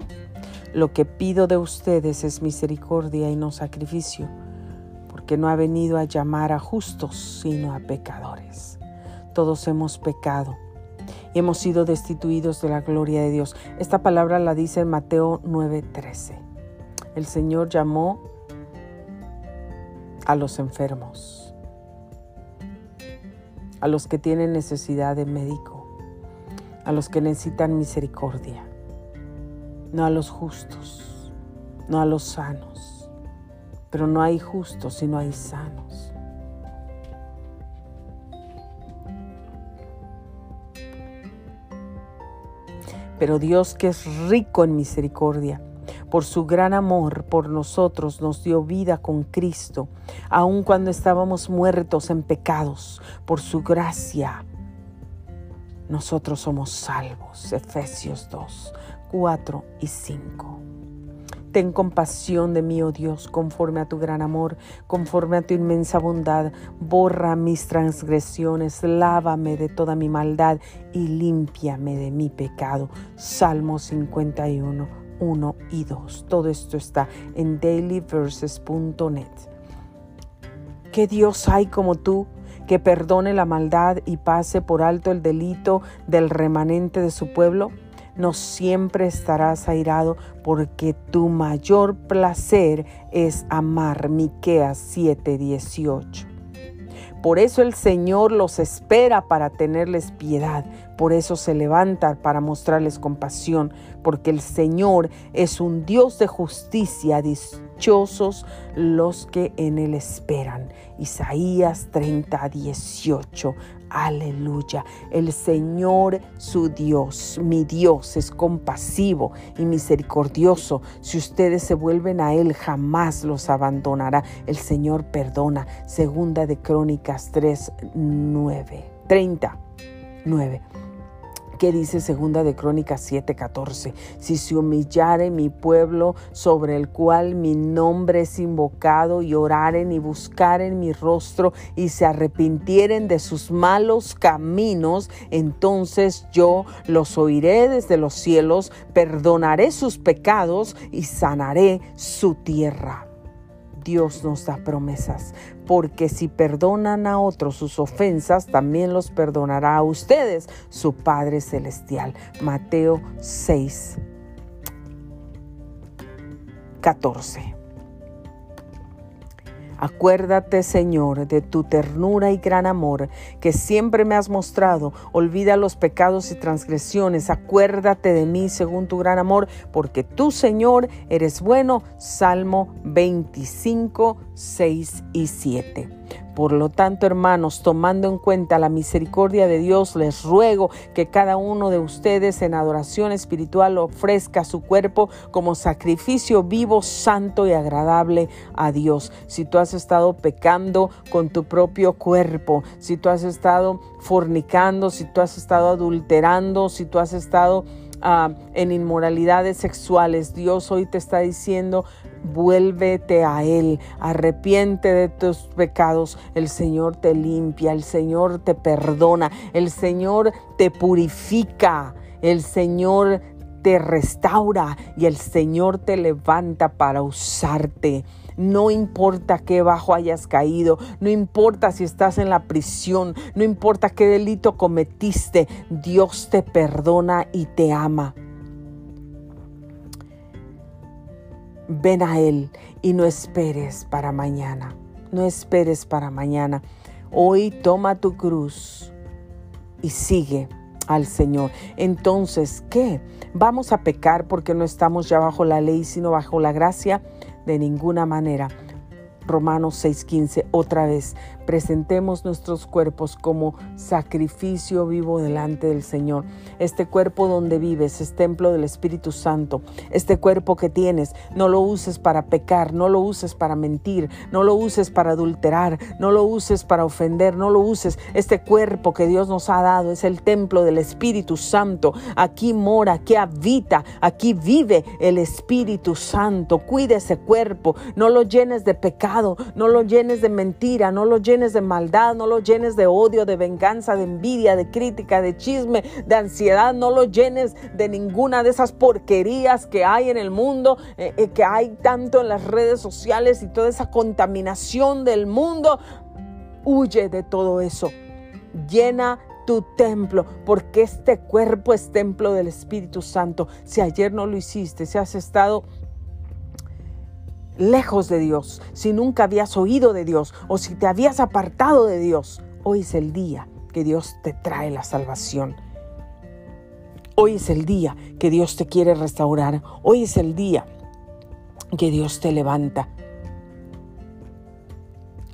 Lo que pido de ustedes es misericordia y no sacrificio, porque no ha venido a llamar a justos, sino a pecadores. Todos hemos pecado y hemos sido destituidos de la gloria de Dios. Esta palabra la dice en Mateo 9:13. El Señor llamó a los enfermos, a los que tienen necesidad de médico, a los que necesitan misericordia, no a los justos, no a los sanos, pero no hay justos si no hay sanos. Pero Dios que es rico en misericordia, por su gran amor por nosotros nos dio vida con Cristo, aun cuando estábamos muertos en pecados, por su gracia. Nosotros somos salvos. Efesios 2, 4 y 5. Ten compasión de mí, oh Dios, conforme a tu gran amor, conforme a tu inmensa bondad. Borra mis transgresiones, lávame de toda mi maldad y límpiame de mi pecado. Salmo 51, 1 y 2. Todo esto está en dailyverses.net. ¿Qué Dios hay como tú? Que perdone la maldad y pase por alto el delito del remanente de su pueblo? no siempre estarás airado porque tu mayor placer es amar. Miqueas 7:18. Por eso el Señor los espera para tenerles piedad. Por eso se levanta para mostrarles compasión, porque el Señor es un Dios de justicia. Dichosos los que en Él esperan. Isaías 30, 18. Aleluya. El Señor su Dios, mi Dios, es compasivo y misericordioso. Si ustedes se vuelven a Él, jamás los abandonará. El Señor perdona. Segunda de Crónicas 3, 9. 30, 9. ¿Qué dice segunda de Crónicas 7:14? Si se humillare mi pueblo sobre el cual mi nombre es invocado y oraren y buscaren mi rostro y se arrepintieren de sus malos caminos, entonces yo los oiré desde los cielos, perdonaré sus pecados y sanaré su tierra. Dios nos da promesas, porque si perdonan a otros sus ofensas, también los perdonará a ustedes su Padre Celestial. Mateo 6, 14. Acuérdate, Señor, de tu ternura y gran amor que siempre me has mostrado. Olvida los pecados y transgresiones. Acuérdate de mí según tu gran amor, porque tú, Señor, eres bueno. Salmo 25, 6 y 7. Por lo tanto, hermanos, tomando en cuenta la misericordia de Dios, les ruego que cada uno de ustedes en adoración espiritual ofrezca su cuerpo como sacrificio vivo, santo y agradable a Dios. Si tú has estado pecando con tu propio cuerpo, si tú has estado fornicando, si tú has estado adulterando, si tú has estado Ah, en inmoralidades sexuales. Dios hoy te está diciendo, vuélvete a Él, arrepiente de tus pecados. El Señor te limpia, el Señor te perdona, el Señor te purifica, el Señor te restaura y el Señor te levanta para usarte. No importa qué bajo hayas caído, no importa si estás en la prisión, no importa qué delito cometiste, Dios te perdona y te ama. Ven a Él y no esperes para mañana. No esperes para mañana. Hoy toma tu cruz y sigue al Señor. Entonces, ¿qué? ¿Vamos a pecar porque no estamos ya bajo la ley, sino bajo la gracia? De ninguna manera. Romanos 6:15, otra vez, presentemos nuestros cuerpos como sacrificio vivo delante del Señor. Este cuerpo donde vives es templo del Espíritu Santo. Este cuerpo que tienes, no lo uses para pecar, no lo uses para mentir, no lo uses para adulterar, no lo uses para ofender, no lo uses. Este cuerpo que Dios nos ha dado es el templo del Espíritu Santo. Aquí mora, aquí habita, aquí vive el Espíritu Santo. Cuide ese cuerpo, no lo llenes de pecado, no lo llenes de mentira, no lo llenes de maldad, no lo llenes de odio, de venganza, de envidia, de crítica, de chisme, de ansiedad, no lo llenes de ninguna de esas porquerías que hay en el mundo, eh, eh, que hay tanto en las redes sociales y toda esa contaminación del mundo. Huye de todo eso. Llena tu templo, porque este cuerpo es templo del Espíritu Santo. Si ayer no lo hiciste, si has estado lejos de Dios, si nunca habías oído de Dios o si te habías apartado de Dios, hoy es el día que Dios te trae la salvación. Hoy es el día que Dios te quiere restaurar. Hoy es el día que Dios te levanta.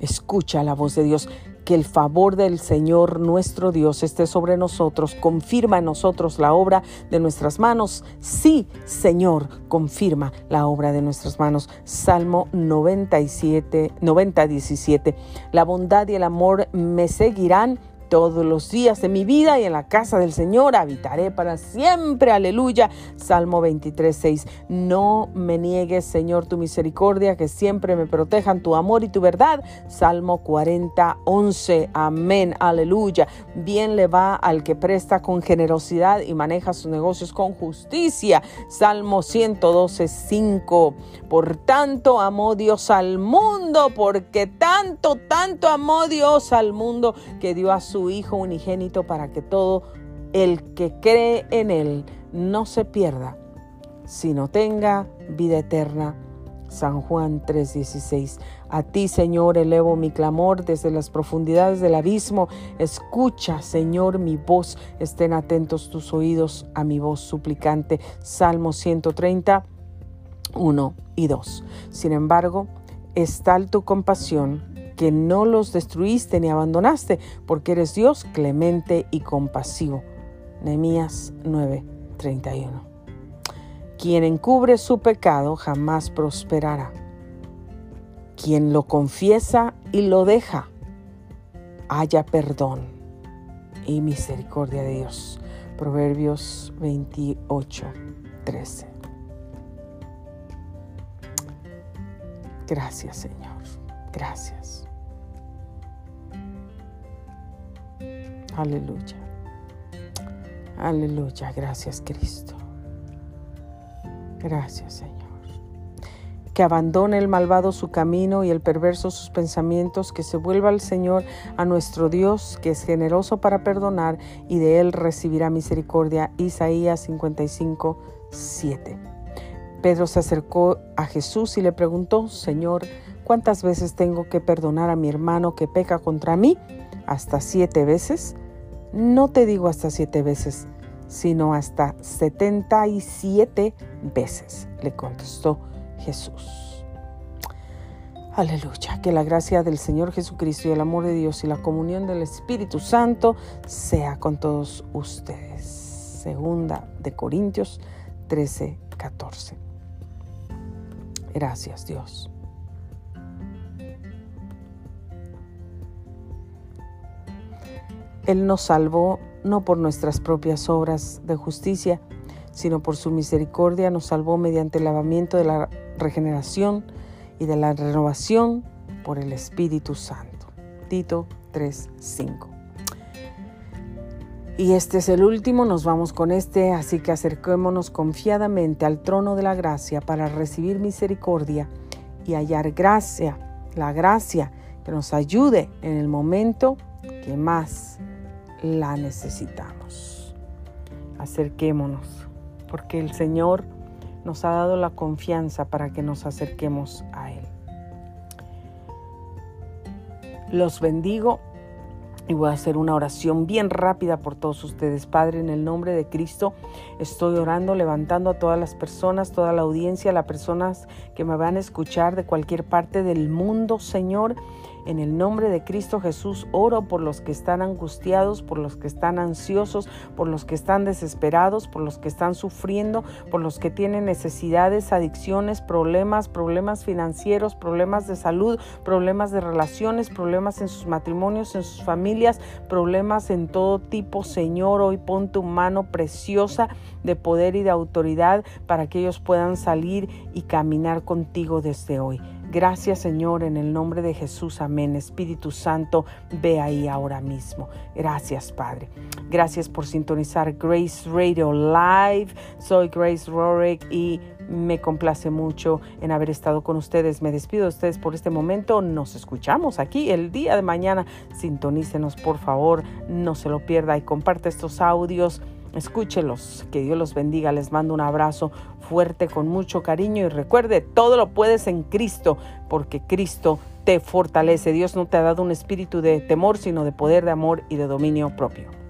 Escucha la voz de Dios que el favor del Señor nuestro Dios esté sobre nosotros, confirma en nosotros la obra de nuestras manos. Sí, Señor, confirma la obra de nuestras manos. Salmo 97, 90, 17. La bondad y el amor me seguirán todos los días de mi vida y en la casa del Señor habitaré para siempre. Aleluya. Salmo 23, 6. No me niegues, Señor, tu misericordia, que siempre me protejan tu amor y tu verdad. Salmo 40, 11. Amén. Aleluya. Bien le va al que presta con generosidad y maneja sus negocios con justicia. Salmo 112, 5. Por tanto amó Dios al mundo, porque tanto, tanto amó Dios al mundo que dio a su Hijo unigénito para que todo el que cree en Él no se pierda, sino tenga vida eterna. San Juan 3:16. A ti, Señor, elevo mi clamor desde las profundidades del abismo. Escucha, Señor, mi voz. Estén atentos tus oídos a mi voz suplicante. Salmo 130, 1 y 2. Sin embargo, es tal tu compasión que no los destruiste ni abandonaste, porque eres Dios clemente y compasivo. Nehemías 9:31. Quien encubre su pecado jamás prosperará. Quien lo confiesa y lo deja, haya perdón y misericordia de Dios. Proverbios 28:13. Gracias Señor. Gracias. Aleluya. Aleluya. Gracias Cristo. Gracias Señor. Que abandone el malvado su camino y el perverso sus pensamientos, que se vuelva al Señor, a nuestro Dios, que es generoso para perdonar y de él recibirá misericordia. Isaías 55, 7. Pedro se acercó a Jesús y le preguntó, Señor, ¿Cuántas veces tengo que perdonar a mi hermano que peca contra mí? ¿Hasta siete veces? No te digo hasta siete veces, sino hasta setenta y siete veces, le contestó Jesús. Aleluya, que la gracia del Señor Jesucristo y el amor de Dios y la comunión del Espíritu Santo sea con todos ustedes. Segunda de Corintios 13, 14. Gracias Dios. Él nos salvó no por nuestras propias obras de justicia, sino por su misericordia nos salvó mediante el lavamiento de la regeneración y de la renovación por el Espíritu Santo. Tito 3:5. Y este es el último, nos vamos con este, así que acerquémonos confiadamente al trono de la gracia para recibir misericordia y hallar gracia, la gracia que nos ayude en el momento que más la necesitamos. Acerquémonos, porque el Señor nos ha dado la confianza para que nos acerquemos a Él. Los bendigo y voy a hacer una oración bien rápida por todos ustedes. Padre, en el nombre de Cristo, estoy orando, levantando a todas las personas, toda la audiencia, las personas que me van a escuchar de cualquier parte del mundo, Señor. En el nombre de Cristo Jesús oro por los que están angustiados, por los que están ansiosos, por los que están desesperados, por los que están sufriendo, por los que tienen necesidades, adicciones, problemas, problemas financieros, problemas de salud, problemas de relaciones, problemas en sus matrimonios, en sus familias, problemas en todo tipo. Señor, hoy pon tu mano preciosa de poder y de autoridad para que ellos puedan salir y caminar contigo desde hoy. Gracias Señor, en el nombre de Jesús, amén. Espíritu Santo, ve ahí ahora mismo. Gracias Padre. Gracias por sintonizar Grace Radio Live. Soy Grace Rorick y me complace mucho en haber estado con ustedes. Me despido de ustedes por este momento. Nos escuchamos aquí el día de mañana. Sintonícenos por favor, no se lo pierda y comparte estos audios Escúchelos, que Dios los bendiga. Les mando un abrazo fuerte con mucho cariño y recuerde, todo lo puedes en Cristo, porque Cristo te fortalece. Dios no te ha dado un espíritu de temor, sino de poder, de amor y de dominio propio.